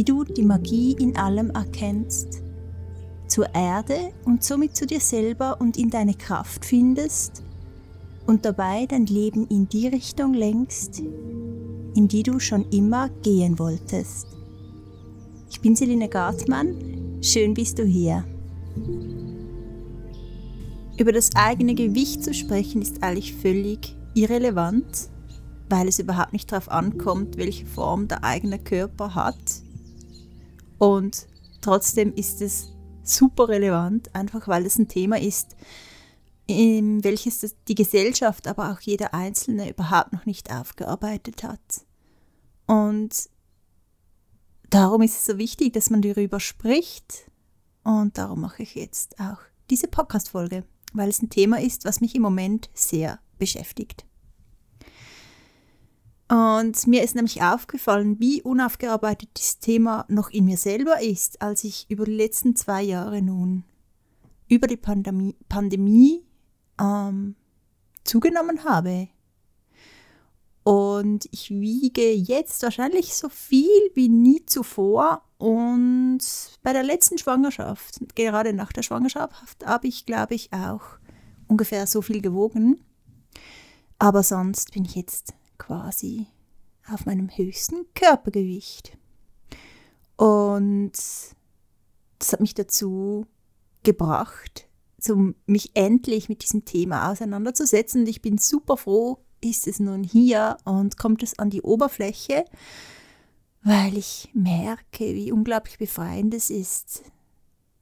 wie du die Magie in allem erkennst, zur Erde und somit zu dir selber und in deine Kraft findest und dabei dein Leben in die Richtung lenkst, in die du schon immer gehen wolltest. Ich bin Selina Gartmann, schön bist du hier. Über das eigene Gewicht zu sprechen ist eigentlich völlig irrelevant, weil es überhaupt nicht darauf ankommt, welche Form der eigene Körper hat. Und trotzdem ist es super relevant, einfach weil es ein Thema ist, in welches die Gesellschaft, aber auch jeder Einzelne überhaupt noch nicht aufgearbeitet hat. Und darum ist es so wichtig, dass man darüber spricht. Und darum mache ich jetzt auch diese Podcast-Folge weil es ein Thema ist, was mich im Moment sehr beschäftigt. Und mir ist nämlich aufgefallen, wie unaufgearbeitet dieses Thema noch in mir selber ist, als ich über die letzten zwei Jahre nun über die Pandemie, Pandemie ähm, zugenommen habe. Und ich wiege jetzt wahrscheinlich so viel wie nie zuvor. Und bei der letzten Schwangerschaft, gerade nach der Schwangerschaft, habe ich, glaube ich, auch ungefähr so viel gewogen. Aber sonst bin ich jetzt quasi auf meinem höchsten Körpergewicht. Und das hat mich dazu gebracht, mich endlich mit diesem Thema auseinanderzusetzen. Und ich bin super froh, ist es nun hier und kommt es an die Oberfläche, weil ich merke, wie unglaublich befreiend es ist,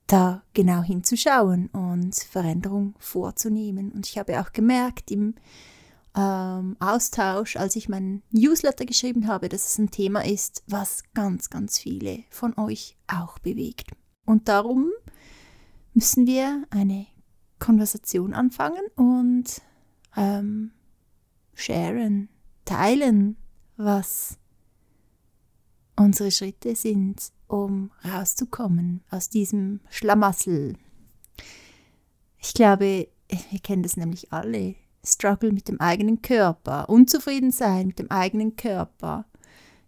da genau hinzuschauen und Veränderung vorzunehmen. Und ich habe auch gemerkt im ähm, Austausch, als ich meinen Newsletter geschrieben habe, dass es ein Thema ist, was ganz, ganz viele von euch auch bewegt. Und darum müssen wir eine Konversation anfangen und ähm, sharen, teilen, was unsere Schritte sind, um rauszukommen aus diesem Schlamassel. Ich glaube, wir kennen das nämlich alle. Struggle mit dem eigenen Körper, unzufrieden sein mit dem eigenen Körper.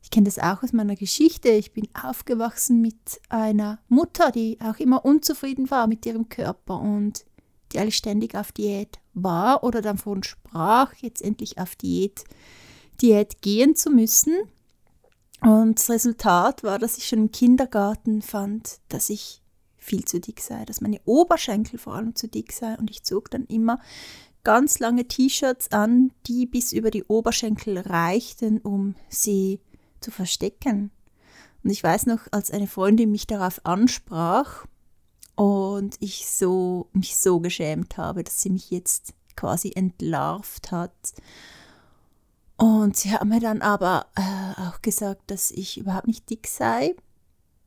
Ich kenne das auch aus meiner Geschichte. Ich bin aufgewachsen mit einer Mutter, die auch immer unzufrieden war mit ihrem Körper und die alle ständig auf Diät war oder davon sprach, jetzt endlich auf Diät, Diät gehen zu müssen. Und das Resultat war, dass ich schon im Kindergarten fand, dass ich viel zu dick sei, dass meine Oberschenkel vor allem zu dick sei. Und ich zog dann immer ganz lange T-Shirts an, die bis über die Oberschenkel reichten, um sie zu verstecken. Und ich weiß noch, als eine Freundin mich darauf ansprach, und ich so, mich so geschämt habe, dass sie mich jetzt quasi entlarvt hat. Und sie hat mir dann aber äh, auch gesagt, dass ich überhaupt nicht dick sei.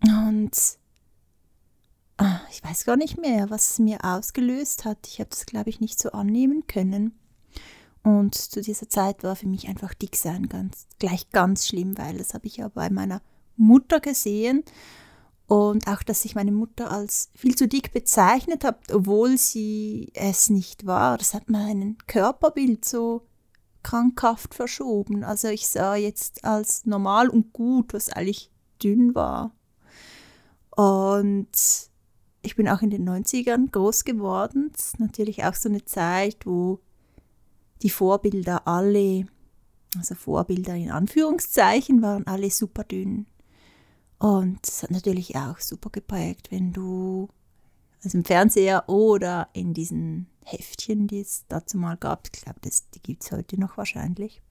Und ich weiß gar nicht mehr, was es mir ausgelöst hat. Ich habe das, glaube ich, nicht so annehmen können. Und zu dieser Zeit war für mich einfach dick sein ganz, gleich ganz schlimm, weil das habe ich ja bei meiner Mutter gesehen. Und auch, dass ich meine Mutter als viel zu dick bezeichnet habe, obwohl sie es nicht war. Das hat mein Körperbild so krankhaft verschoben. Also ich sah jetzt als normal und gut, was eigentlich dünn war. Und ich bin auch in den 90ern groß geworden. Das ist natürlich auch so eine Zeit, wo die Vorbilder alle, also Vorbilder in Anführungszeichen, waren alle super dünn. Und es hat natürlich auch super geprägt, wenn du also im Fernseher oder in diesen Heftchen, die es dazu mal gab, ich glaube, die gibt es heute noch wahrscheinlich.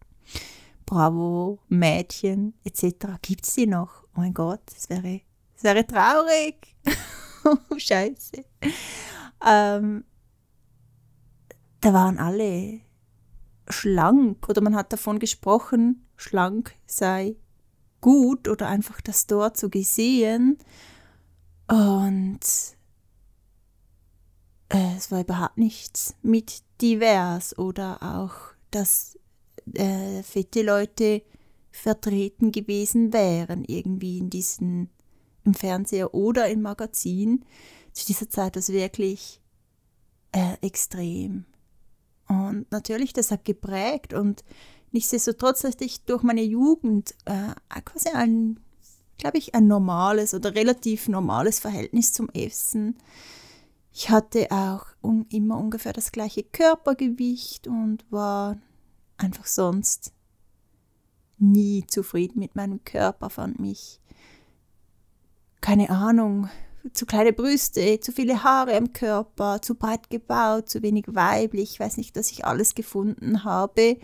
Bravo, Mädchen etc. Gibt es die noch? Oh mein Gott, das wäre, das wäre traurig. scheiße. Ähm, da waren alle schlank oder man hat davon gesprochen, schlank sei gut oder einfach das dort so gesehen. Und äh, es war überhaupt nichts mit divers oder auch, dass äh, fette Leute vertreten gewesen wären, irgendwie in diesen, im Fernseher oder im Magazin. Zu dieser Zeit es wirklich äh, extrem. Und natürlich, das hat geprägt und nichtsdestotrotz hatte ich durch meine Jugend äh, quasi ein, glaube ich, ein normales oder relativ normales Verhältnis zum Essen. Ich hatte auch un immer ungefähr das gleiche Körpergewicht und war einfach sonst nie zufrieden mit meinem Körper, fand mich, keine Ahnung, zu kleine Brüste, zu viele Haare am Körper, zu breit gebaut, zu wenig weiblich. Ich weiß nicht, dass ich alles gefunden habe.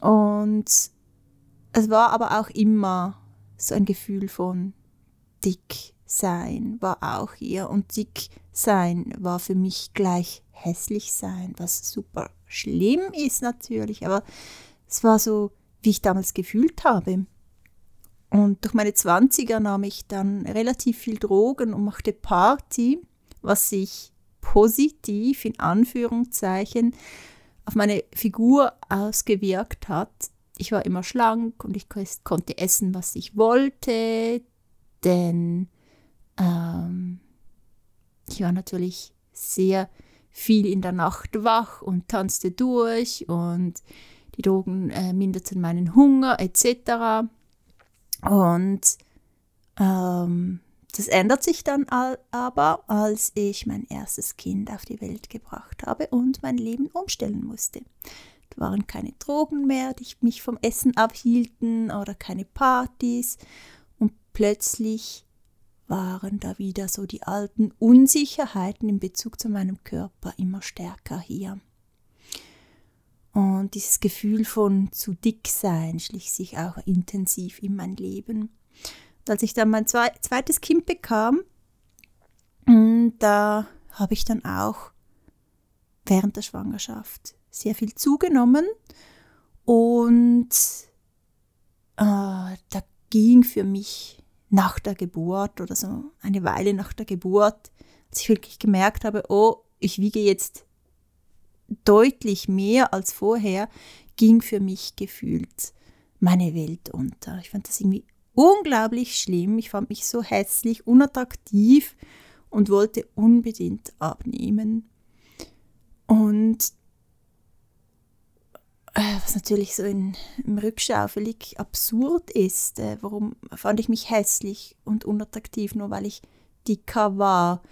Und es war aber auch immer so ein Gefühl von dick sein war auch hier. Und dick sein war für mich gleich hässlich sein, was super schlimm ist natürlich. Aber es war so, wie ich damals gefühlt habe. Und durch meine 20er nahm ich dann relativ viel Drogen und machte Party, was sich positiv in Anführungszeichen auf meine Figur ausgewirkt hat. Ich war immer schlank und ich konnte essen, was ich wollte, denn ähm, ich war natürlich sehr viel in der Nacht wach und tanzte durch und die Drogen äh, minderten meinen Hunger etc. Und ähm, das ändert sich dann aber, als ich mein erstes Kind auf die Welt gebracht habe und mein Leben umstellen musste. Da waren keine Drogen mehr, die mich vom Essen abhielten oder keine Partys. Und plötzlich waren da wieder so die alten Unsicherheiten in Bezug zu meinem Körper immer stärker hier. Und dieses Gefühl von zu dick sein schlich sich auch intensiv in mein Leben. Und als ich dann mein zweites Kind bekam, mm, da habe ich dann auch während der Schwangerschaft sehr viel zugenommen und äh, da ging für mich nach der Geburt oder so eine Weile nach der Geburt, als ich wirklich gemerkt habe, oh, ich wiege jetzt deutlich mehr als vorher, ging für mich gefühlt meine Welt unter. Ich fand das irgendwie unglaublich schlimm. Ich fand mich so hässlich, unattraktiv und wollte unbedingt abnehmen. Und äh, was natürlich so in, im Rückschau völlig absurd ist. Äh, warum fand ich mich hässlich und unattraktiv, nur weil ich dicker war?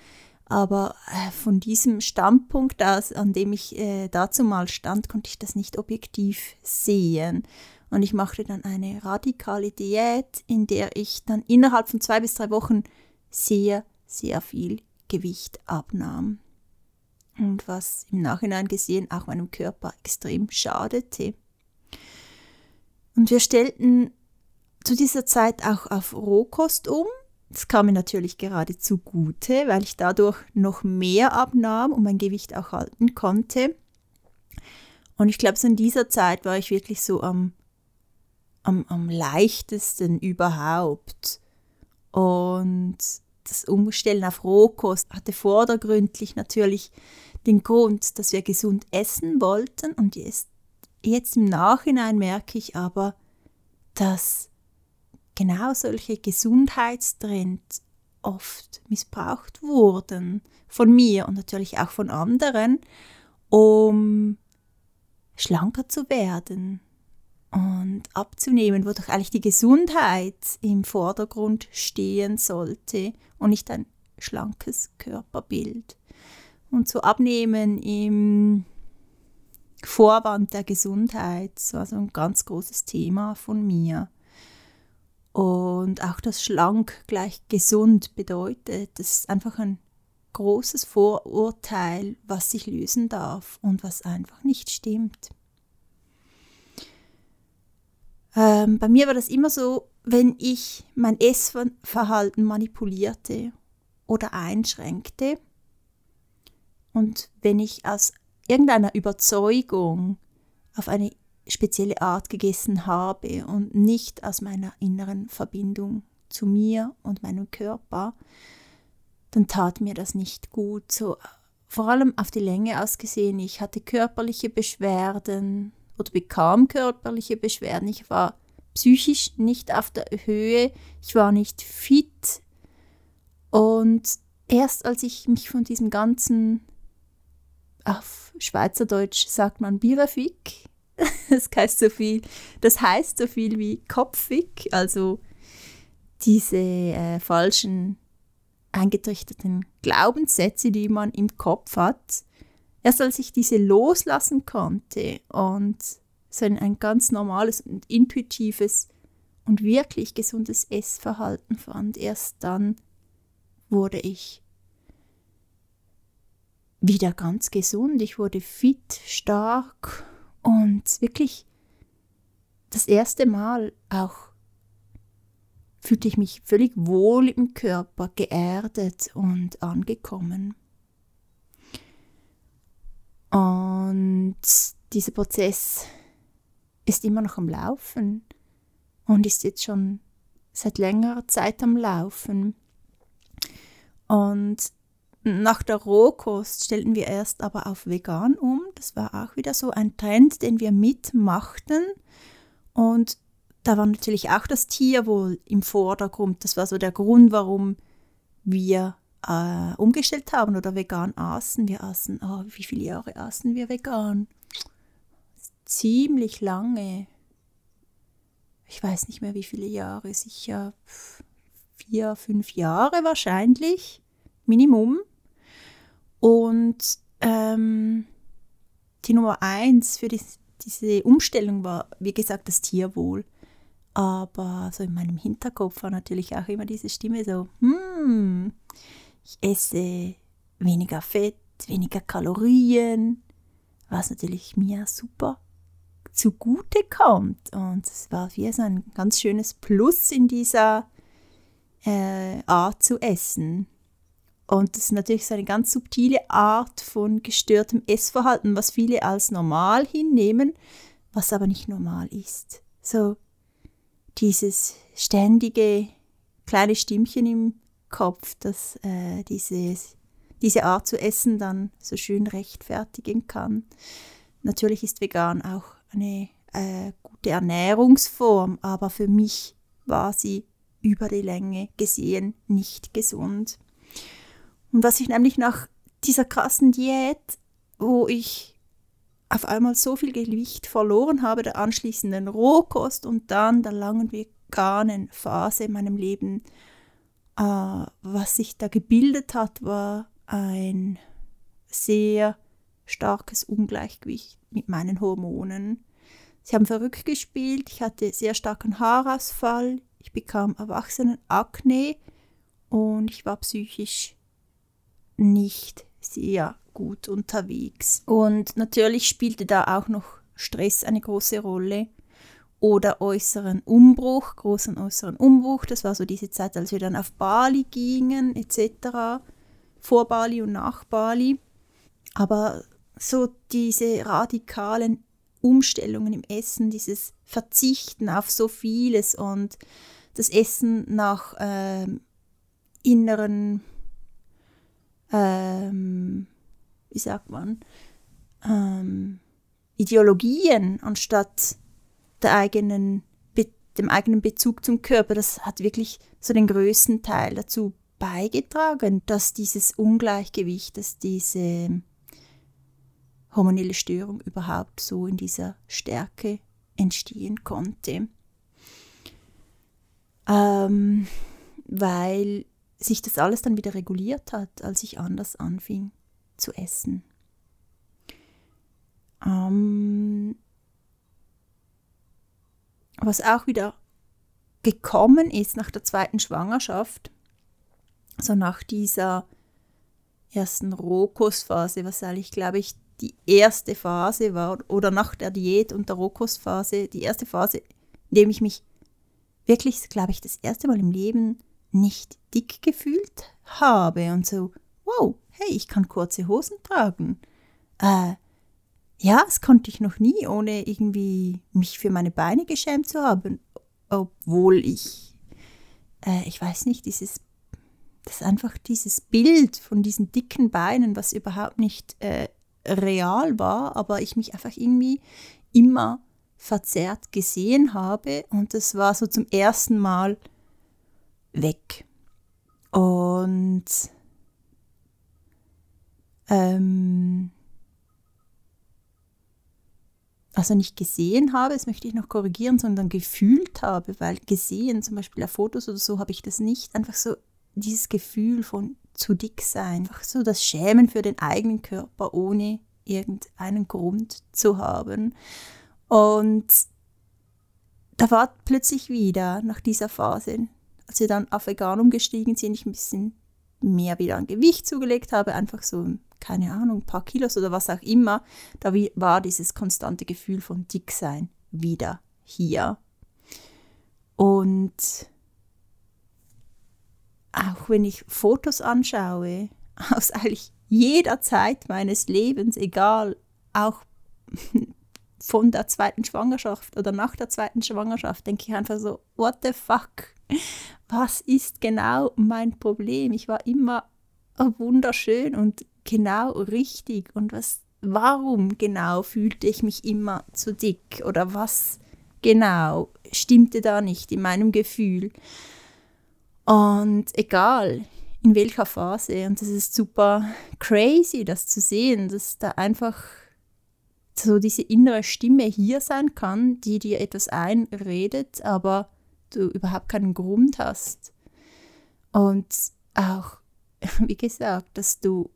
Aber äh, von diesem Standpunkt aus, an dem ich äh, dazu mal stand, konnte ich das nicht objektiv sehen. Und ich machte dann eine radikale Diät, in der ich dann innerhalb von zwei bis drei Wochen sehr, sehr viel Gewicht abnahm. Und was im Nachhinein gesehen auch meinem Körper extrem schadete. Und wir stellten zu dieser Zeit auch auf Rohkost um, das kam mir natürlich gerade zugute, weil ich dadurch noch mehr abnahm und mein Gewicht auch halten konnte. Und ich glaube, so in dieser Zeit war ich wirklich so am, am, am leichtesten überhaupt. Und das Umstellen auf Rohkost hatte vordergründlich natürlich den Grund, dass wir gesund essen wollten. Und jetzt, jetzt im Nachhinein merke ich aber, dass genau solche Gesundheitstrends oft missbraucht wurden von mir und natürlich auch von anderen, um schlanker zu werden und abzunehmen, wo doch eigentlich die Gesundheit im Vordergrund stehen sollte und nicht ein schlankes Körperbild. Und zu abnehmen im Vorwand der Gesundheit, so ein ganz großes Thema von mir. Und auch das schlank gleich gesund bedeutet, das ist einfach ein großes Vorurteil, was sich lösen darf und was einfach nicht stimmt. Ähm, bei mir war das immer so, wenn ich mein Essverhalten manipulierte oder einschränkte und wenn ich aus irgendeiner Überzeugung auf eine spezielle Art gegessen habe und nicht aus meiner inneren Verbindung zu mir und meinem Körper, dann tat mir das nicht gut. So vor allem auf die Länge ausgesehen. Ich hatte körperliche Beschwerden oder bekam körperliche Beschwerden. Ich war psychisch nicht auf der Höhe. Ich war nicht fit. Und erst als ich mich von diesem ganzen, auf Schweizerdeutsch sagt man Birafik, das heißt so viel, das heißt so viel wie kopfig, also diese äh, falschen eingetrichterten Glaubenssätze, die man im Kopf hat, erst als ich diese loslassen konnte und so ein, ein ganz normales und intuitives und wirklich gesundes Essverhalten fand, erst dann wurde ich wieder ganz gesund. Ich wurde fit, stark und wirklich das erste Mal auch fühlte ich mich völlig wohl im Körper, geerdet und angekommen. Und dieser Prozess ist immer noch am Laufen und ist jetzt schon seit längerer Zeit am Laufen. Und nach der Rohkost stellten wir erst aber auf vegan um. Das war auch wieder so ein Trend, den wir mitmachten. Und da war natürlich auch das Tierwohl im Vordergrund. Das war so der Grund, warum wir äh, umgestellt haben oder vegan aßen. Wir aßen, oh, wie viele Jahre aßen wir vegan? Ziemlich lange. Ich weiß nicht mehr, wie viele Jahre, sicher vier, fünf Jahre wahrscheinlich, Minimum. Und ähm, die Nummer eins für die, diese Umstellung war, wie gesagt, das Tierwohl. Aber so in meinem Hinterkopf war natürlich auch immer diese Stimme so, hm, ich esse weniger Fett, weniger Kalorien, was natürlich mir super zugute kommt. Und es war wie so ein ganz schönes Plus in dieser äh, Art zu essen. Und das ist natürlich so eine ganz subtile Art von gestörtem Essverhalten, was viele als normal hinnehmen, was aber nicht normal ist. So dieses ständige kleine Stimmchen im Kopf, das äh, dieses, diese Art zu essen dann so schön rechtfertigen kann. Natürlich ist vegan auch eine äh, gute Ernährungsform, aber für mich war sie über die Länge gesehen nicht gesund. Und was ich nämlich nach dieser krassen Diät, wo ich auf einmal so viel Gewicht verloren habe, der anschließenden Rohkost und dann der langen veganen Phase in meinem Leben, äh, was sich da gebildet hat, war ein sehr starkes Ungleichgewicht mit meinen Hormonen. Sie haben verrückt gespielt, ich hatte sehr starken Haarausfall, ich bekam Erwachsenenakne und ich war psychisch nicht sehr gut unterwegs. Und natürlich spielte da auch noch Stress eine große Rolle oder äußeren Umbruch, großen äußeren Umbruch. Das war so diese Zeit, als wir dann auf Bali gingen etc. Vor Bali und nach Bali. Aber so diese radikalen Umstellungen im Essen, dieses Verzichten auf so vieles und das Essen nach ähm, inneren, ähm, wie sagt man, ähm, Ideologien anstatt der eigenen, dem eigenen Bezug zum Körper, das hat wirklich so den größten Teil dazu beigetragen, dass dieses Ungleichgewicht, dass diese hormonelle Störung überhaupt so in dieser Stärke entstehen konnte. Ähm, weil sich das alles dann wieder reguliert hat, als ich anders anfing zu essen. Ähm, was auch wieder gekommen ist nach der zweiten Schwangerschaft, so nach dieser ersten Rohkostphase, was eigentlich, glaube ich, die erste Phase war, oder nach der Diät und der Rohkostphase, die erste Phase, in der ich mich wirklich, glaube ich, das erste Mal im Leben nicht dick gefühlt habe und so, wow, hey, ich kann kurze Hosen tragen. Äh, ja, das konnte ich noch nie, ohne irgendwie mich für meine Beine geschämt zu haben, obwohl ich, äh, ich weiß nicht, dieses, das einfach dieses Bild von diesen dicken Beinen, was überhaupt nicht äh, real war, aber ich mich einfach irgendwie immer verzerrt gesehen habe und das war so zum ersten Mal weg. Und ähm, also nicht gesehen habe, das möchte ich noch korrigieren, sondern gefühlt habe, weil gesehen, zum Beispiel auf Fotos oder so, habe ich das nicht. Einfach so dieses Gefühl von zu dick sein, einfach so das Schämen für den eigenen Körper, ohne irgendeinen Grund zu haben. Und da war plötzlich wieder nach dieser Phase, als wir dann auf vegan umgestiegen sind, ich ein bisschen mehr wieder an Gewicht zugelegt habe, einfach so keine Ahnung, ein paar Kilos oder was auch immer, da war dieses konstante Gefühl von Dicksein wieder hier. Und auch wenn ich Fotos anschaue, aus eigentlich jeder Zeit meines Lebens, egal, auch von der zweiten Schwangerschaft oder nach der zweiten Schwangerschaft, denke ich einfach so, what the fuck? Was ist genau mein Problem? Ich war immer wunderschön und genau richtig und was, warum genau fühlte ich mich immer zu dick oder was genau stimmte da nicht in meinem Gefühl. Und egal in welcher Phase, und das ist super crazy, das zu sehen, dass da einfach so diese innere Stimme hier sein kann, die dir etwas einredet, aber du überhaupt keinen Grund hast. Und auch, wie gesagt, dass du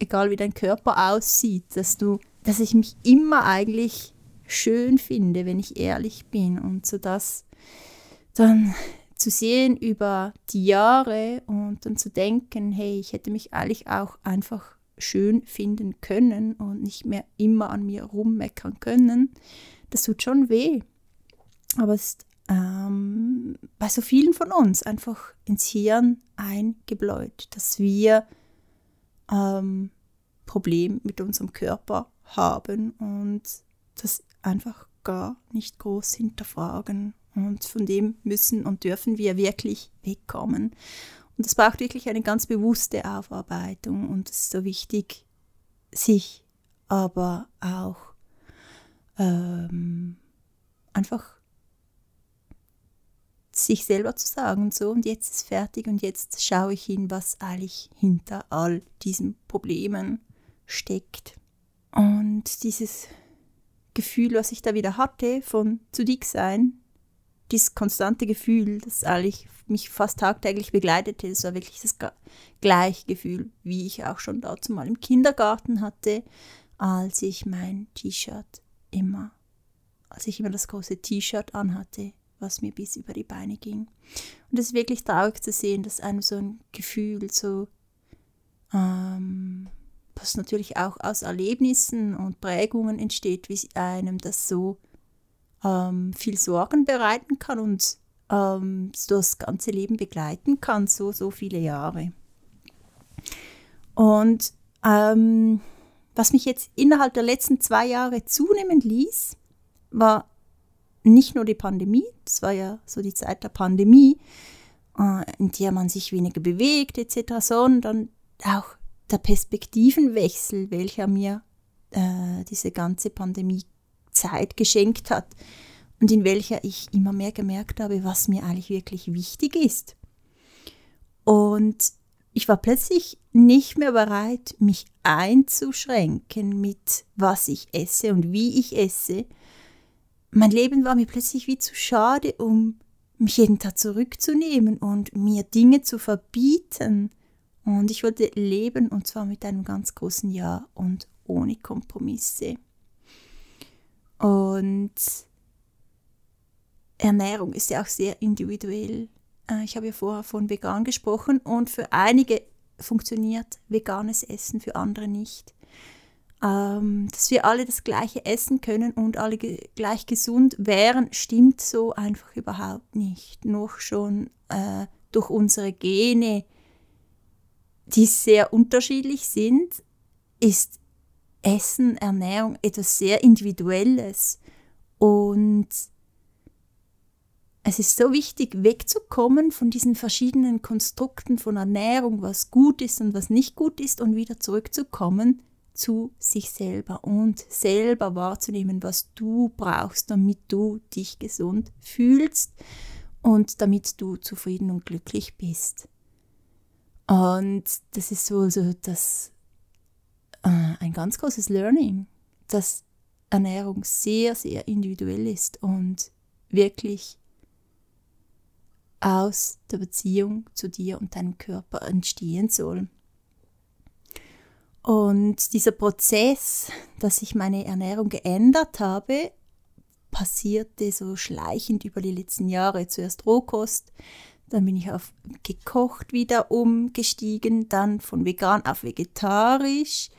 egal wie dein Körper aussieht, dass du, dass ich mich immer eigentlich schön finde, wenn ich ehrlich bin und so das dann zu sehen über die Jahre und dann zu denken, hey, ich hätte mich eigentlich auch einfach schön finden können und nicht mehr immer an mir rummeckern können, das tut schon weh. Aber es ist ähm, bei so vielen von uns einfach ins Hirn eingebläut, dass wir ähm, Problem mit unserem Körper haben und das einfach gar nicht groß hinterfragen. Und von dem müssen und dürfen wir wirklich wegkommen. Und es braucht wirklich eine ganz bewusste Aufarbeitung und es ist so wichtig, sich aber auch ähm, einfach sich selber zu sagen, so und jetzt ist fertig und jetzt schaue ich hin, was eigentlich hinter all diesen Problemen steckt. Und dieses Gefühl, was ich da wieder hatte von zu dick sein, dieses konstante Gefühl, das eigentlich mich fast tagtäglich begleitete, das war wirklich das gleiche Gefühl, wie ich auch schon dazu mal im Kindergarten hatte, als ich mein T-Shirt immer, als ich immer das große T-Shirt anhatte, was mir bis über die Beine ging. Und es ist wirklich traurig zu sehen, dass einem so ein Gefühl so, ähm, was natürlich auch aus Erlebnissen und Prägungen entsteht, wie einem das so ähm, viel Sorgen bereiten kann und ähm, das ganze Leben begleiten kann, so, so viele Jahre. Und ähm, was mich jetzt innerhalb der letzten zwei Jahre zunehmen ließ, war nicht nur die Pandemie, das war ja so die Zeit der Pandemie, äh, in der man sich weniger bewegt etc., sondern auch der Perspektivenwechsel, welcher mir äh, diese ganze Pandemie-Zeit geschenkt hat und in welcher ich immer mehr gemerkt habe, was mir eigentlich wirklich wichtig ist. Und ich war plötzlich nicht mehr bereit, mich einzuschränken mit was ich esse und wie ich esse, mein Leben war mir plötzlich wie zu schade, um mich jeden Tag zurückzunehmen und mir Dinge zu verbieten. Und ich wollte leben und zwar mit einem ganz großen Ja und ohne Kompromisse. Und Ernährung ist ja auch sehr individuell. Äh, ich habe ja vorher von vegan gesprochen und für einige funktioniert veganes Essen, für andere nicht ähm, dass wir alle das gleiche essen können und alle ge gleich gesund wären, stimmt so einfach überhaupt nicht. Nur schon äh, durch unsere Gene, die sehr unterschiedlich sind, ist Essen, Ernährung etwas sehr Individuelles. Und es ist so wichtig, wegzukommen von diesen verschiedenen Konstrukten von Ernährung, was gut ist und was nicht gut ist, und wieder zurückzukommen zu sich selber und selber wahrzunehmen, was du brauchst, damit du dich gesund fühlst und damit du zufrieden und glücklich bist. Und das ist so, so das, äh, ein ganz großes Learning, dass Ernährung sehr, sehr individuell ist und wirklich aus der Beziehung zu dir und deinem Körper entstehen soll. Und dieser Prozess, dass ich meine Ernährung geändert habe, passierte so schleichend über die letzten Jahre. Zuerst Rohkost, dann bin ich auf gekocht wieder umgestiegen, dann von vegan auf vegetarisch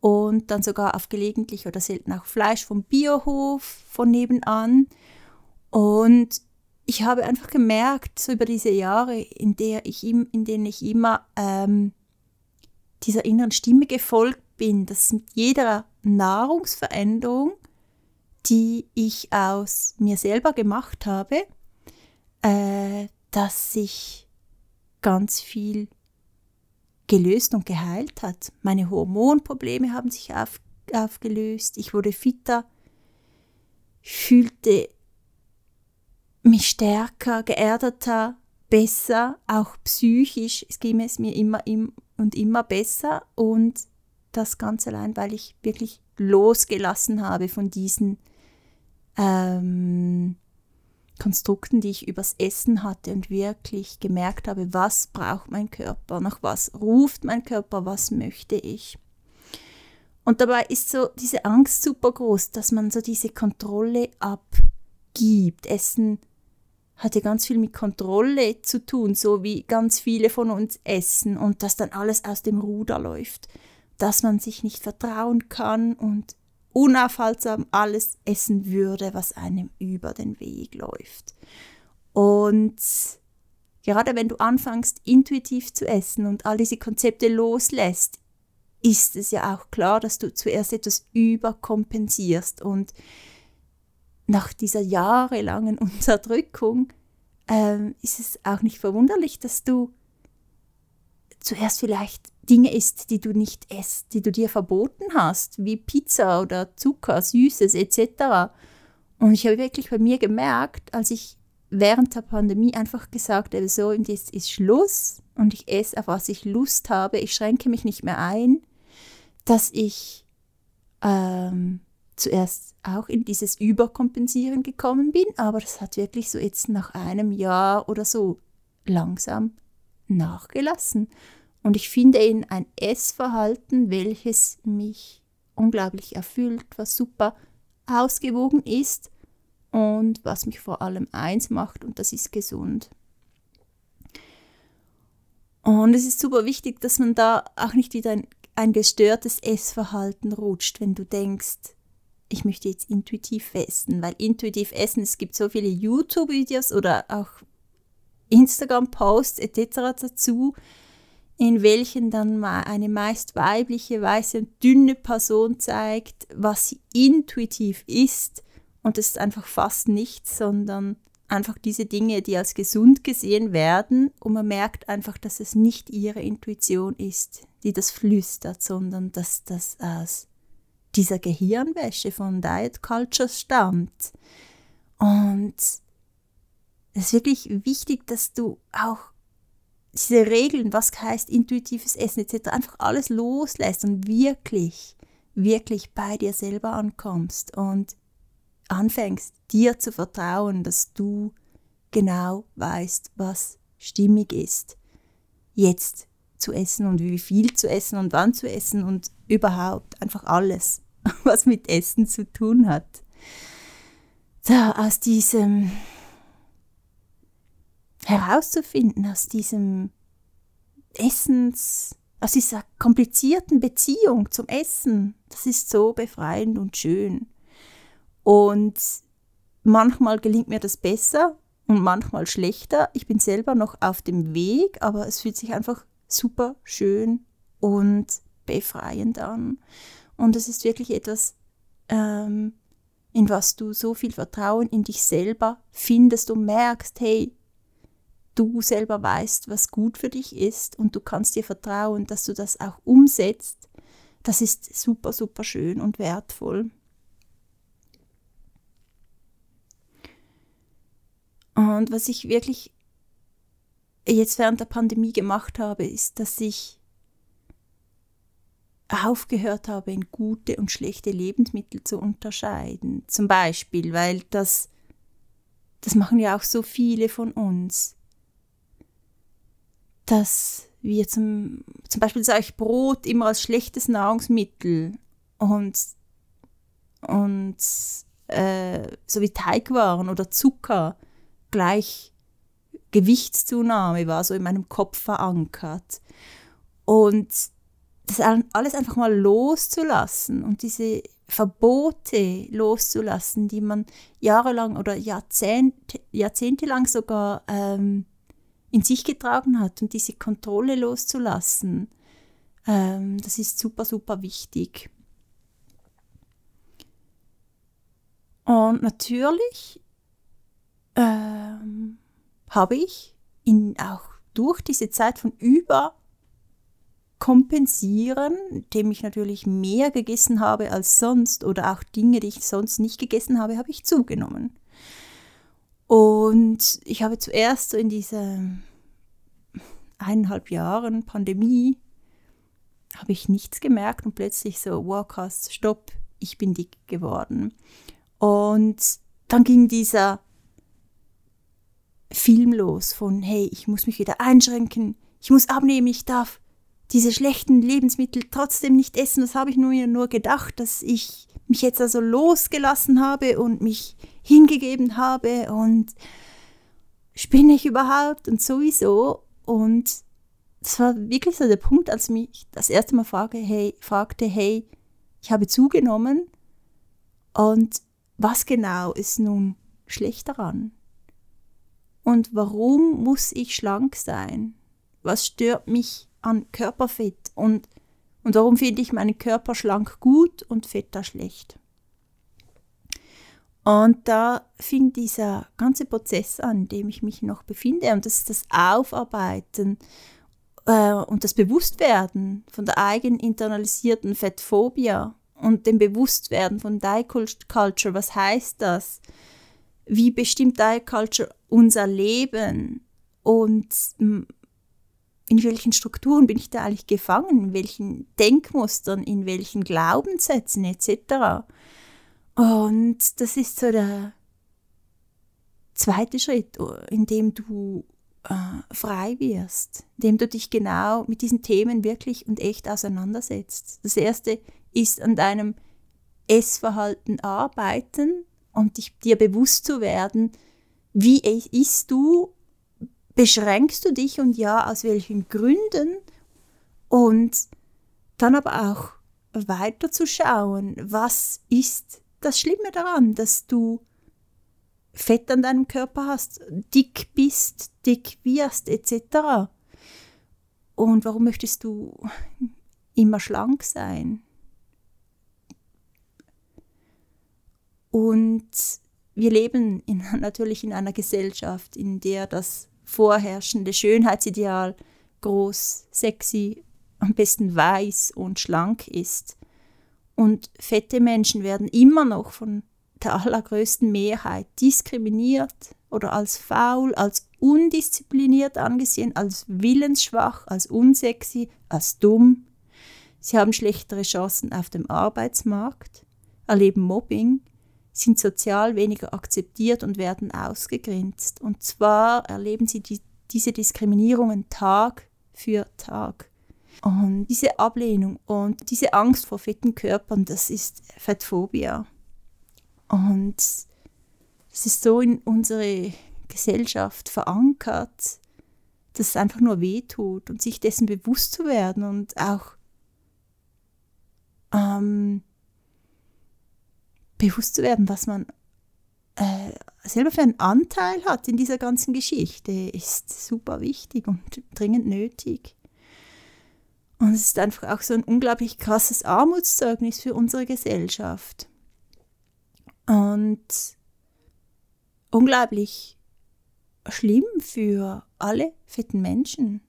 und dann sogar auf gelegentlich oder selten auch Fleisch vom Biohof von nebenan. Und ich habe einfach gemerkt, so über diese Jahre, in, der ich, in denen ich immer ähm, dieser inneren Stimme gefolgt bin, dass mit jeder Nahrungsveränderung, die ich aus mir selber gemacht habe, äh, dass sich ganz viel gelöst und geheilt hat. Meine Hormonprobleme haben sich auf, aufgelöst, ich wurde fitter, fühlte mich stärker, geerdeter, besser, auch psychisch. Es ging es mir immer und immer besser und das ganz allein, weil ich wirklich losgelassen habe von diesen ähm, Konstrukten, die ich übers Essen hatte und wirklich gemerkt habe, was braucht mein Körper, nach was ruft mein Körper, was möchte ich. Und dabei ist so diese Angst super groß, dass man so diese Kontrolle abgibt. Essen hat ja ganz viel mit Kontrolle zu tun, so wie ganz viele von uns essen und dass dann alles aus dem Ruder läuft, dass man sich nicht vertrauen kann und unaufhaltsam alles essen würde, was einem über den Weg läuft. Und gerade wenn du anfängst, intuitiv zu essen und all diese Konzepte loslässt, ist es ja auch klar, dass du zuerst etwas überkompensierst und nach dieser jahrelangen Unterdrückung ähm, ist es auch nicht verwunderlich, dass du zuerst vielleicht Dinge isst, die du nicht isst, die du dir verboten hast, wie Pizza oder Zucker, Süßes etc. Und ich habe wirklich bei mir gemerkt, als ich während der Pandemie einfach gesagt habe, so und jetzt ist Schluss und ich esse, auf was ich Lust habe, ich schränke mich nicht mehr ein, dass ich ähm, zuerst auch in dieses Überkompensieren gekommen bin, aber es hat wirklich so jetzt nach einem Jahr oder so langsam nachgelassen. Und ich finde in ein Essverhalten, welches mich unglaublich erfüllt, was super ausgewogen ist und was mich vor allem eins macht, und das ist gesund. Und es ist super wichtig, dass man da auch nicht wieder ein, ein gestörtes Essverhalten rutscht, wenn du denkst, ich möchte jetzt intuitiv essen, weil intuitiv essen, es gibt so viele YouTube-Videos oder auch Instagram-Posts etc. dazu, in welchen dann mal eine meist weibliche, weiße und dünne Person zeigt, was sie intuitiv isst. Und es ist einfach fast nichts, sondern einfach diese Dinge, die als gesund gesehen werden. Und man merkt einfach, dass es nicht ihre Intuition ist, die das flüstert, sondern dass das aus dieser Gehirnwäsche von Diet Culture stammt. Und es ist wirklich wichtig, dass du auch diese Regeln, was heißt intuitives Essen etc., einfach alles loslässt und wirklich, wirklich bei dir selber ankommst und anfängst, dir zu vertrauen, dass du genau weißt, was stimmig ist. Jetzt zu essen und wie viel zu essen und wann zu essen und überhaupt einfach alles, was mit Essen zu tun hat. So, aus diesem herauszufinden, aus diesem Essens, aus dieser komplizierten Beziehung zum Essen, das ist so befreiend und schön. Und manchmal gelingt mir das besser und manchmal schlechter. Ich bin selber noch auf dem Weg, aber es fühlt sich einfach super schön und befreiend an. Und es ist wirklich etwas, ähm, in was du so viel Vertrauen in dich selber findest und merkst, hey, du selber weißt, was gut für dich ist und du kannst dir vertrauen, dass du das auch umsetzt. Das ist super, super schön und wertvoll. Und was ich wirklich jetzt während der Pandemie gemacht habe, ist, dass ich aufgehört habe, in gute und schlechte Lebensmittel zu unterscheiden. Zum Beispiel, weil das, das machen ja auch so viele von uns, dass wir zum, zum Beispiel sage ich Brot immer als schlechtes Nahrungsmittel und, und äh, so wie Teigwaren oder Zucker gleich Gewichtszunahme war so in meinem Kopf verankert. Und das alles einfach mal loszulassen und diese Verbote loszulassen, die man jahrelang oder Jahrzehnte, jahrzehntelang sogar ähm, in sich getragen hat und diese Kontrolle loszulassen, ähm, das ist super, super wichtig. Und natürlich ähm, habe ich in, auch durch diese Zeit von über kompensieren, indem ich natürlich mehr gegessen habe als sonst oder auch Dinge, die ich sonst nicht gegessen habe, habe ich zugenommen. Und ich habe zuerst so in diese eineinhalb Jahren Pandemie habe ich nichts gemerkt und plötzlich so, wow, krass, stopp, ich bin dick geworden. Und dann ging dieser Film los von, hey, ich muss mich wieder einschränken, ich muss abnehmen, ich darf diese schlechten Lebensmittel trotzdem nicht essen. Das habe ich mir nur gedacht, dass ich mich jetzt also losgelassen habe und mich hingegeben habe und spinne ich überhaupt und sowieso. Und das war wirklich so der Punkt, als mich das erste Mal frage, hey, fragte, hey, ich habe zugenommen und was genau ist nun schlecht daran? Und warum muss ich schlank sein? Was stört mich an Körperfett? Und, und warum finde ich meinen Körper schlank gut und Fett da schlecht? Und da fing dieser ganze Prozess an, in dem ich mich noch befinde. Und das ist das Aufarbeiten äh, und das Bewusstwerden von der eigen internalisierten Fettphobia und dem Bewusstwerden von Diet Culture. Was heißt das? Wie bestimmt Diet Culture unser Leben und in welchen Strukturen bin ich da eigentlich gefangen, in welchen Denkmustern, in welchen Glaubenssätzen etc. Und das ist so der zweite Schritt, in dem du äh, frei wirst, in dem du dich genau mit diesen Themen wirklich und echt auseinandersetzt. Das erste ist an deinem Essverhalten arbeiten und dich, dir bewusst zu werden, wie isst du? Beschränkst du dich und ja, aus welchen Gründen? Und dann aber auch weiter zu schauen, was ist das Schlimme daran, dass du Fett an deinem Körper hast, dick bist, dick wirst, etc. Und warum möchtest du immer schlank sein? Und wir leben in, natürlich in einer Gesellschaft, in der das vorherrschende Schönheitsideal groß, sexy, am besten weiß und schlank ist. Und fette Menschen werden immer noch von der allergrößten Mehrheit diskriminiert oder als faul, als undiszipliniert angesehen, als willensschwach, als unsexy, als dumm. Sie haben schlechtere Chancen auf dem Arbeitsmarkt, erleben Mobbing, sind sozial weniger akzeptiert und werden ausgegrenzt. Und zwar erleben sie die, diese Diskriminierungen Tag für Tag. Und diese Ablehnung und diese Angst vor fetten Körpern, das ist Fettphobia. Und es ist so in unsere Gesellschaft verankert, dass es einfach nur wehtut und sich dessen bewusst zu werden und auch ähm, bewusst zu werden, was man äh, selber für einen Anteil hat in dieser ganzen Geschichte, ist super wichtig und dringend nötig. Und es ist einfach auch so ein unglaublich krasses Armutszeugnis für unsere Gesellschaft. Und unglaublich schlimm für alle fetten Menschen.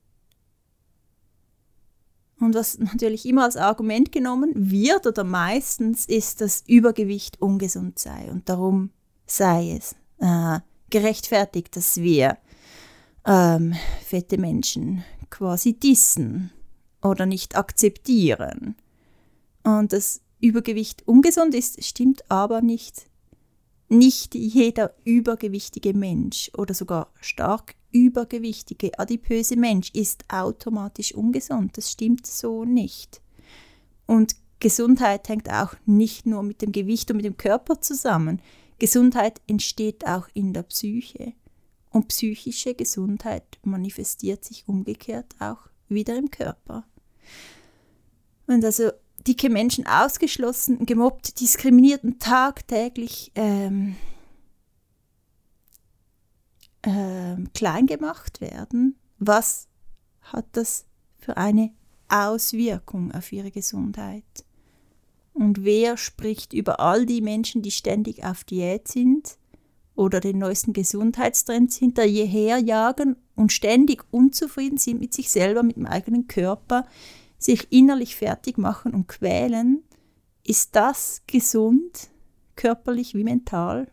Und was natürlich immer als Argument genommen wird oder meistens ist, dass Übergewicht ungesund sei und darum sei es äh, gerechtfertigt, dass wir ähm, fette Menschen quasi dissen oder nicht akzeptieren. Und dass Übergewicht ungesund ist, stimmt aber nicht. Nicht jeder übergewichtige Mensch oder sogar stark übergewichtige, adipöse Mensch ist automatisch ungesund. Das stimmt so nicht. Und Gesundheit hängt auch nicht nur mit dem Gewicht und mit dem Körper zusammen. Gesundheit entsteht auch in der Psyche. Und psychische Gesundheit manifestiert sich umgekehrt auch wieder im Körper. Und also dicke Menschen ausgeschlossen, gemobbt, diskriminiert und tagtäglich ähm, ähm, klein gemacht werden, was hat das für eine Auswirkung auf ihre Gesundheit? Und wer spricht über all die Menschen, die ständig auf Diät sind oder den neuesten Gesundheitstrends hinterherjagen und ständig unzufrieden sind mit sich selber, mit dem eigenen Körper, sich innerlich fertig machen und quälen, ist das gesund, körperlich wie mental?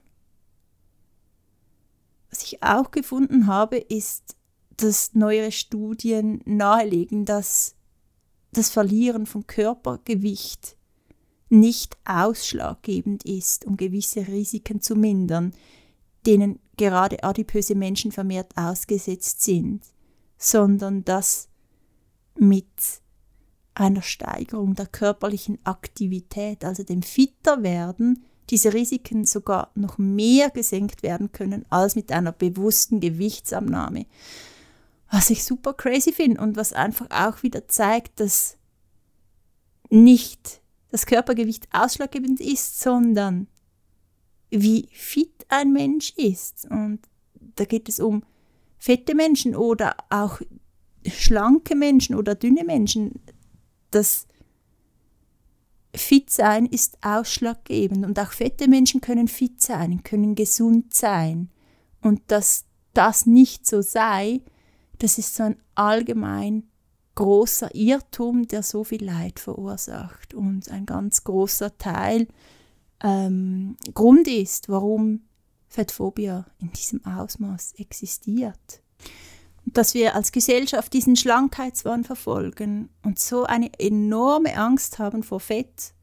Auch gefunden habe, ist, dass neuere Studien nahelegen, dass das Verlieren von Körpergewicht nicht ausschlaggebend ist, um gewisse Risiken zu mindern, denen gerade adipöse Menschen vermehrt ausgesetzt sind, sondern dass mit einer Steigerung der körperlichen Aktivität, also dem Fitterwerden, diese Risiken sogar noch mehr gesenkt werden können als mit einer bewussten Gewichtsabnahme. Was ich super crazy finde und was einfach auch wieder zeigt, dass nicht das Körpergewicht ausschlaggebend ist, sondern wie fit ein Mensch ist. Und da geht es um fette Menschen oder auch schlanke Menschen oder dünne Menschen das Fit sein ist ausschlaggebend und auch fette Menschen können fit sein, können gesund sein. Und dass das nicht so sei, das ist so ein allgemein großer Irrtum, der so viel Leid verursacht und ein ganz großer Teil ähm, Grund ist, warum Fettphobia in diesem Ausmaß existiert dass wir als Gesellschaft diesen Schlankheitswahn verfolgen und so eine enorme Angst haben vor Fett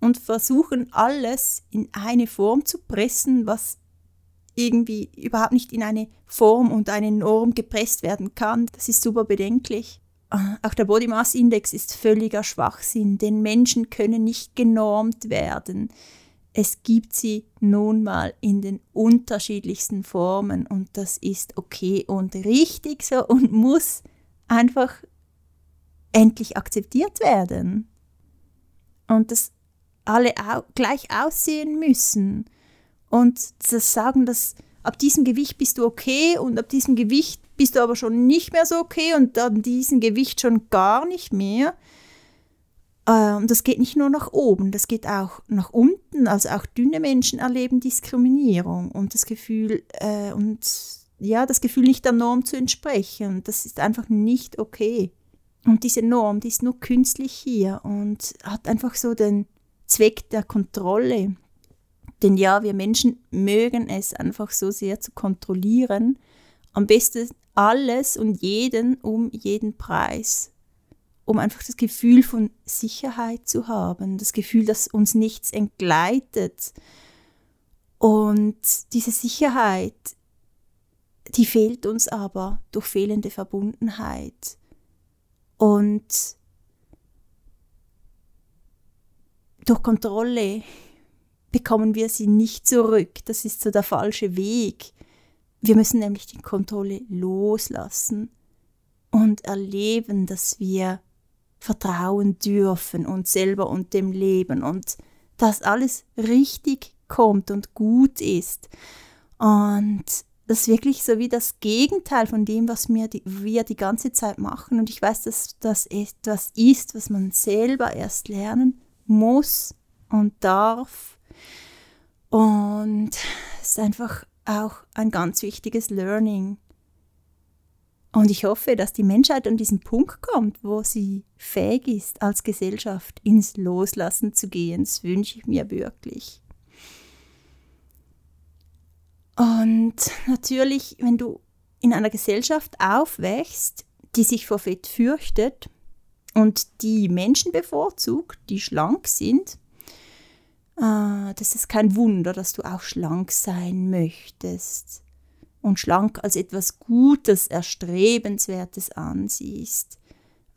und versuchen alles in eine Form zu pressen, was irgendwie überhaupt nicht in eine Form und eine Norm gepresst werden kann. Das ist super bedenklich. Auch der Body Mass Index ist völliger Schwachsinn, denn Menschen können nicht genormt werden es gibt sie nun mal in den unterschiedlichsten Formen und das ist okay und richtig so und muss einfach endlich akzeptiert werden. Und dass alle au gleich aussehen müssen und das sagen, dass ab diesem Gewicht bist du okay und ab diesem Gewicht bist du aber schon nicht mehr so okay und an diesem Gewicht schon gar nicht mehr und ähm, das geht nicht nur nach oben, das geht auch nach unten. Also auch dünne Menschen erleben Diskriminierung und das Gefühl, äh, und ja, das Gefühl, nicht der Norm zu entsprechen. Das ist einfach nicht okay. Und diese Norm, die ist nur künstlich hier und hat einfach so den Zweck der Kontrolle. Denn ja, wir Menschen mögen es einfach so sehr zu kontrollieren. Am besten alles und jeden um jeden Preis um einfach das Gefühl von Sicherheit zu haben, das Gefühl, dass uns nichts entgleitet. Und diese Sicherheit, die fehlt uns aber durch fehlende Verbundenheit. Und durch Kontrolle bekommen wir sie nicht zurück. Das ist so der falsche Weg. Wir müssen nämlich die Kontrolle loslassen und erleben, dass wir vertrauen dürfen uns selber und dem Leben und dass alles richtig kommt und gut ist. Und das ist wirklich so wie das Gegenteil von dem, was wir die, wir die ganze Zeit machen. Und ich weiß, dass das etwas ist, was man selber erst lernen muss und darf. Und es ist einfach auch ein ganz wichtiges Learning. Und ich hoffe, dass die Menschheit an diesen Punkt kommt, wo sie fähig ist, als Gesellschaft ins Loslassen zu gehen. Das wünsche ich mir wirklich. Und natürlich, wenn du in einer Gesellschaft aufwächst, die sich vor Fett fürchtet und die Menschen bevorzugt, die schlank sind, äh, das ist kein Wunder, dass du auch schlank sein möchtest und schlank als etwas Gutes, Erstrebenswertes ansiehst,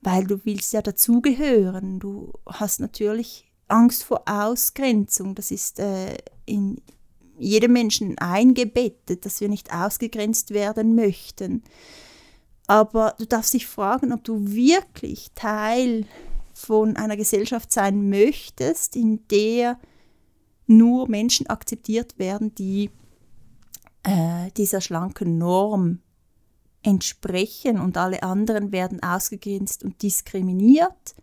weil du willst ja dazugehören. Du hast natürlich Angst vor Ausgrenzung. Das ist äh, in jedem Menschen eingebettet, dass wir nicht ausgegrenzt werden möchten. Aber du darfst dich fragen, ob du wirklich Teil von einer Gesellschaft sein möchtest, in der nur Menschen akzeptiert werden, die äh, dieser schlanken Norm entsprechen und alle anderen werden ausgegrenzt und diskriminiert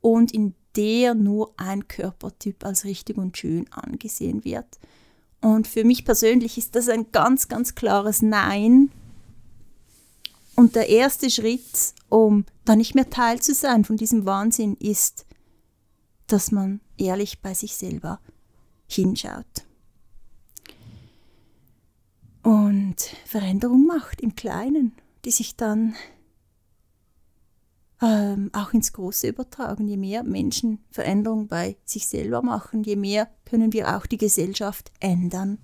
und in der nur ein Körpertyp als richtig und schön angesehen wird. Und für mich persönlich ist das ein ganz, ganz klares Nein. Und der erste Schritt, um da nicht mehr Teil zu sein von diesem Wahnsinn, ist, dass man ehrlich bei sich selber hinschaut. Und Veränderung macht im Kleinen, die sich dann ähm, auch ins Große übertragen. Je mehr Menschen Veränderung bei sich selber machen, je mehr können wir auch die Gesellschaft ändern.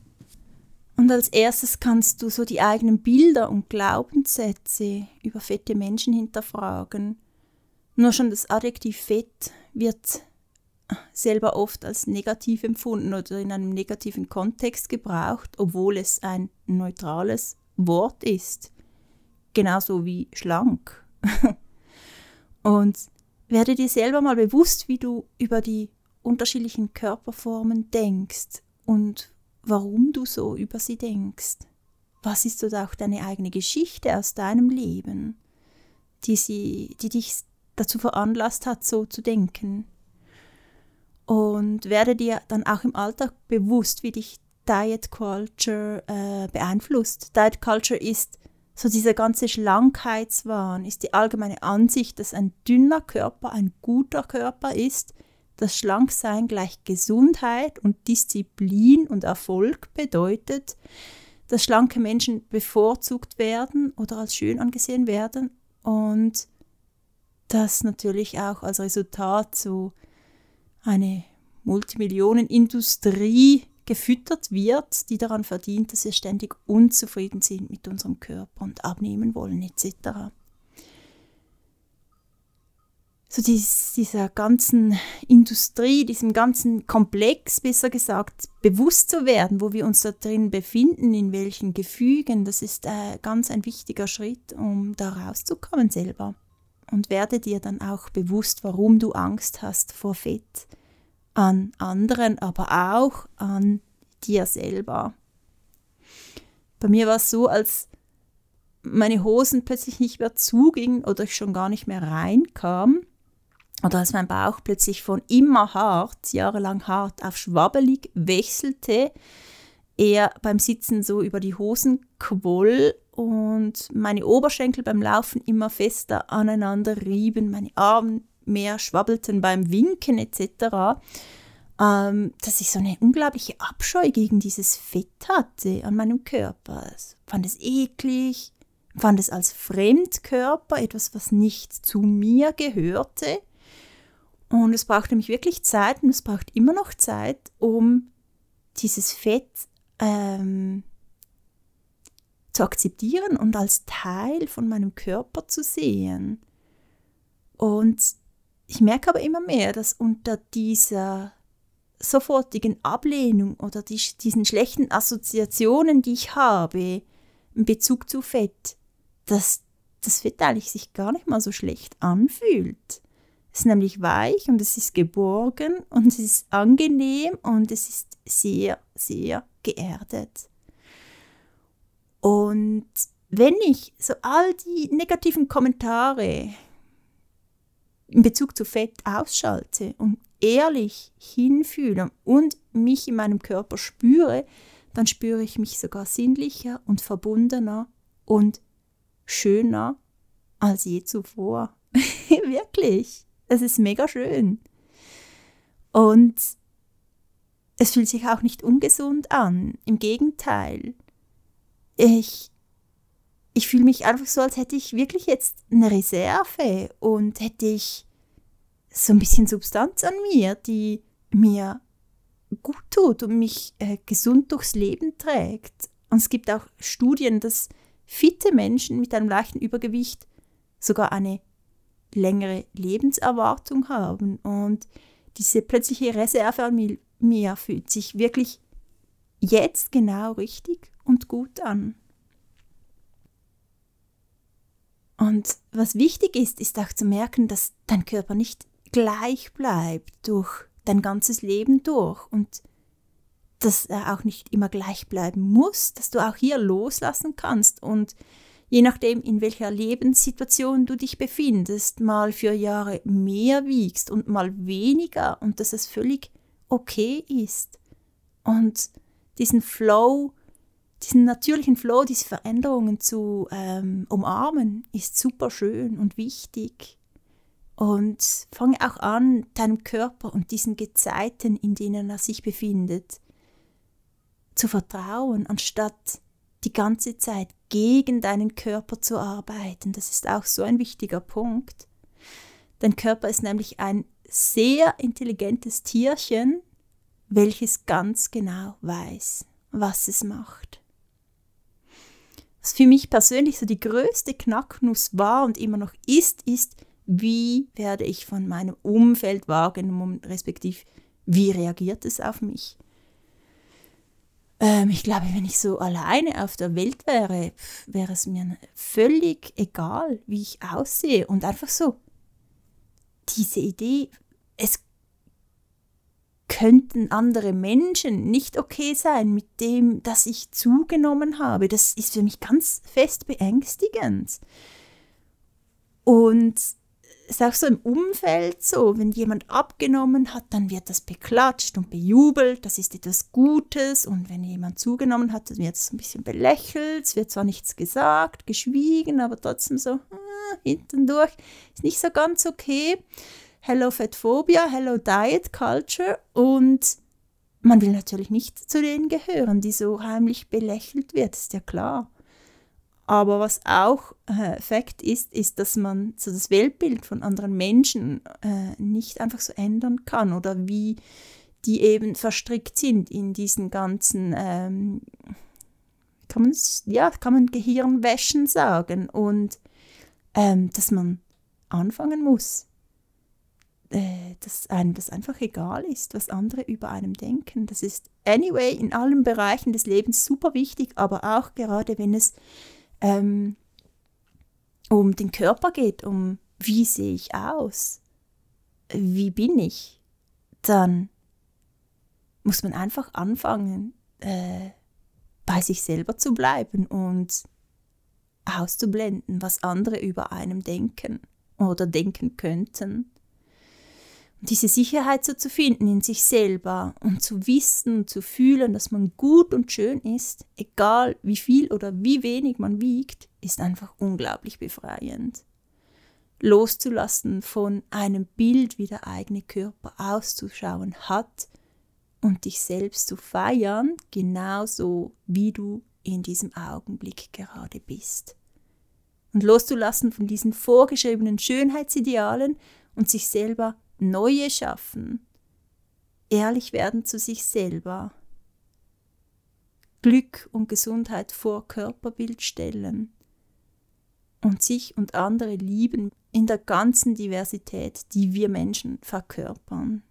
Und als erstes kannst du so die eigenen Bilder und Glaubenssätze über fette Menschen hinterfragen. Nur schon das Adjektiv fett wird selber oft als negativ empfunden oder in einem negativen Kontext gebraucht, obwohl es ein neutrales Wort ist. Genauso wie schlank. Und werde dir selber mal bewusst, wie du über die unterschiedlichen Körperformen denkst und warum du so über sie denkst. Was ist dort auch deine eigene Geschichte aus deinem Leben, die, sie, die dich dazu veranlasst hat, so zu denken? Und werde dir dann auch im Alltag bewusst, wie dich Diet Culture äh, beeinflusst. Diet Culture ist so dieser ganze Schlankheitswahn ist die allgemeine Ansicht, dass ein dünner Körper ein guter Körper ist, dass Schlanksein gleich Gesundheit und Disziplin und Erfolg bedeutet, dass schlanke Menschen bevorzugt werden oder als schön angesehen werden und dass natürlich auch als Resultat so eine Multimillionenindustrie gefüttert wird, die daran verdient, dass wir ständig unzufrieden sind mit unserem Körper und abnehmen wollen etc. So dies, dieser ganzen Industrie, diesem ganzen Komplex, besser gesagt, bewusst zu werden, wo wir uns da drin befinden, in welchen Gefügen, das ist äh, ganz ein wichtiger Schritt, um da rauszukommen selber. Und werde dir dann auch bewusst, warum du Angst hast vor Fett an anderen, aber auch an dir selber. Bei mir war es so, als meine Hosen plötzlich nicht mehr zugingen oder ich schon gar nicht mehr reinkam, oder als mein Bauch plötzlich von immer hart, jahrelang hart auf schwabbelig wechselte, er beim Sitzen so über die Hosen quoll und meine Oberschenkel beim Laufen immer fester aneinander rieben, meine Arme mehr schwabbelten beim Winken etc., ähm, dass ich so eine unglaubliche Abscheu gegen dieses Fett hatte an meinem Körper. Ich fand es eklig, fand es als Fremdkörper, etwas, was nicht zu mir gehörte. Und es brauchte mich wirklich Zeit und es braucht immer noch Zeit, um dieses Fett ähm, zu akzeptieren und als Teil von meinem Körper zu sehen. Und ich merke aber immer mehr, dass unter dieser sofortigen Ablehnung oder die, diesen schlechten Assoziationen, die ich habe in Bezug zu Fett, dass das Fett eigentlich sich gar nicht mal so schlecht anfühlt. Es ist nämlich weich und es ist geborgen und es ist angenehm und es ist sehr, sehr geerdet. Und wenn ich so all die negativen Kommentare in Bezug zu Fett ausschalte und ehrlich hinfühle und mich in meinem Körper spüre, dann spüre ich mich sogar sinnlicher und verbundener und schöner als je zuvor. Wirklich. Es ist mega schön. Und es fühlt sich auch nicht ungesund an. Im Gegenteil. Ich ich fühle mich einfach so, als hätte ich wirklich jetzt eine Reserve und hätte ich so ein bisschen Substanz an mir, die mir gut tut und mich äh, gesund durchs Leben trägt. Und es gibt auch Studien, dass fitte Menschen mit einem leichten Übergewicht sogar eine längere Lebenserwartung haben. Und diese plötzliche Reserve an mir fühlt sich wirklich jetzt genau richtig und gut an. Und was wichtig ist, ist auch zu merken, dass dein Körper nicht gleich bleibt durch dein ganzes Leben durch und dass er auch nicht immer gleich bleiben muss, dass du auch hier loslassen kannst und je nachdem, in welcher Lebenssituation du dich befindest, mal für Jahre mehr wiegst und mal weniger und dass es völlig okay ist. Und diesen Flow diesen natürlichen Flow, diese Veränderungen zu ähm, umarmen, ist super schön und wichtig. Und fange auch an, deinem Körper und diesen Gezeiten, in denen er sich befindet, zu vertrauen, anstatt die ganze Zeit gegen deinen Körper zu arbeiten. Das ist auch so ein wichtiger Punkt. Dein Körper ist nämlich ein sehr intelligentes Tierchen, welches ganz genau weiß, was es macht. Was für mich persönlich so die größte Knacknuss war und immer noch ist, ist, wie werde ich von meinem Umfeld wahrgenommen, respektive wie reagiert es auf mich. Ähm, ich glaube, wenn ich so alleine auf der Welt wäre, wäre es mir völlig egal, wie ich aussehe und einfach so diese Idee, es könnten andere Menschen nicht okay sein mit dem, dass ich zugenommen habe. Das ist für mich ganz fest beängstigend. Und es ist auch so im Umfeld so, wenn jemand abgenommen hat, dann wird das beklatscht und bejubelt, das ist etwas Gutes. Und wenn jemand zugenommen hat, dann wird es ein bisschen belächelt, es wird zwar nichts gesagt, geschwiegen, aber trotzdem so ah, hinten durch, ist nicht so ganz okay. Hello Fatphobia, Hello Diet Culture und man will natürlich nicht zu denen gehören, die so heimlich belächelt wird, ist ja klar. Aber was auch äh, Fakt ist, ist, dass man so das Weltbild von anderen Menschen äh, nicht einfach so ändern kann oder wie die eben verstrickt sind in diesen ganzen, ähm, kann man ja, kann man Gehirnwäschen sagen und ähm, dass man anfangen muss, äh, dass einem das einfach egal ist, was andere über einem denken. Das ist anyway in allen Bereichen des Lebens super wichtig, aber auch gerade wenn es ähm, um den Körper geht, um wie sehe ich aus, wie bin ich, dann muss man einfach anfangen, äh, bei sich selber zu bleiben und auszublenden, was andere über einem denken oder denken könnten diese Sicherheit so zu finden in sich selber und zu wissen und zu fühlen, dass man gut und schön ist, egal wie viel oder wie wenig man wiegt, ist einfach unglaublich befreiend. Loszulassen von einem Bild, wie der eigene Körper auszuschauen hat und dich selbst zu feiern, genauso wie du in diesem Augenblick gerade bist. Und loszulassen von diesen vorgeschriebenen Schönheitsidealen und sich selber neue schaffen, ehrlich werden zu sich selber, Glück und Gesundheit vor Körperbild stellen. Und sich und andere lieben in der ganzen Diversität, die wir Menschen verkörpern.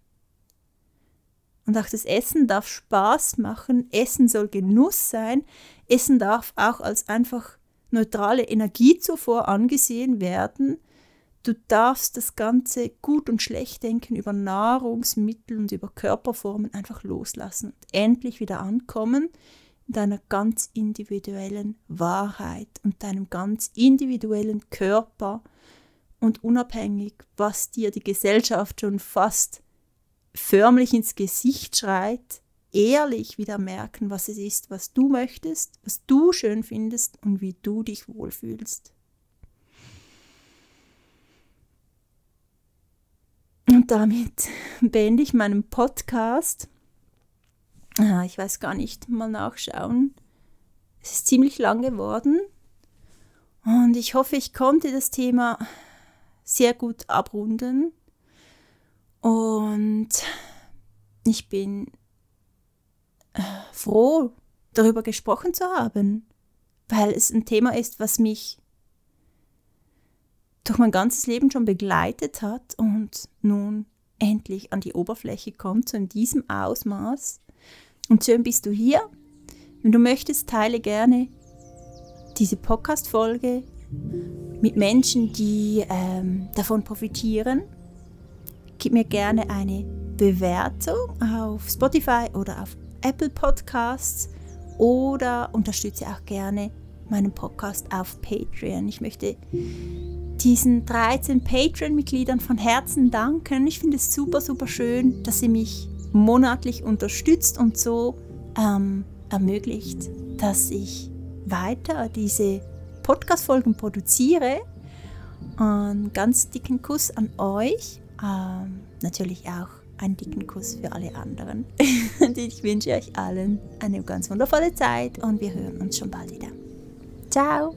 Und auch das Essen darf Spaß machen, Essen soll Genuss sein, Essen darf auch als einfach neutrale Energiezufuhr angesehen werden, Du darfst das ganze Gut und Schlecht denken über Nahrungsmittel und über Körperformen einfach loslassen und endlich wieder ankommen deiner ganz individuellen Wahrheit und deinem ganz individuellen Körper und unabhängig, was dir die Gesellschaft schon fast förmlich ins Gesicht schreit, ehrlich wieder merken, was es ist, was du möchtest, was du schön findest und wie du dich wohlfühlst. Damit beende ich meinen Podcast. Ah, ich weiß gar nicht, mal nachschauen. Es ist ziemlich lang geworden. Und ich hoffe, ich konnte das Thema sehr gut abrunden. Und ich bin äh, froh, darüber gesprochen zu haben, weil es ein Thema ist, was mich durch mein ganzes Leben schon begleitet hat und nun endlich an die Oberfläche kommt, so in diesem Ausmaß. Und schön bist du hier. Wenn du möchtest, teile gerne diese Podcast-Folge mit Menschen, die ähm, davon profitieren. Gib mir gerne eine Bewertung auf Spotify oder auf Apple Podcasts oder unterstütze auch gerne meinen Podcast auf Patreon. Ich möchte diesen 13 Patreon-Mitgliedern von Herzen danken. Ich finde es super, super schön, dass sie mich monatlich unterstützt und so ähm, ermöglicht, dass ich weiter diese Podcast-Folgen produziere. Einen ganz dicken Kuss an euch. Ähm, natürlich auch einen dicken Kuss für alle anderen. und ich wünsche euch allen eine ganz wundervolle Zeit und wir hören uns schon bald wieder. Ciao!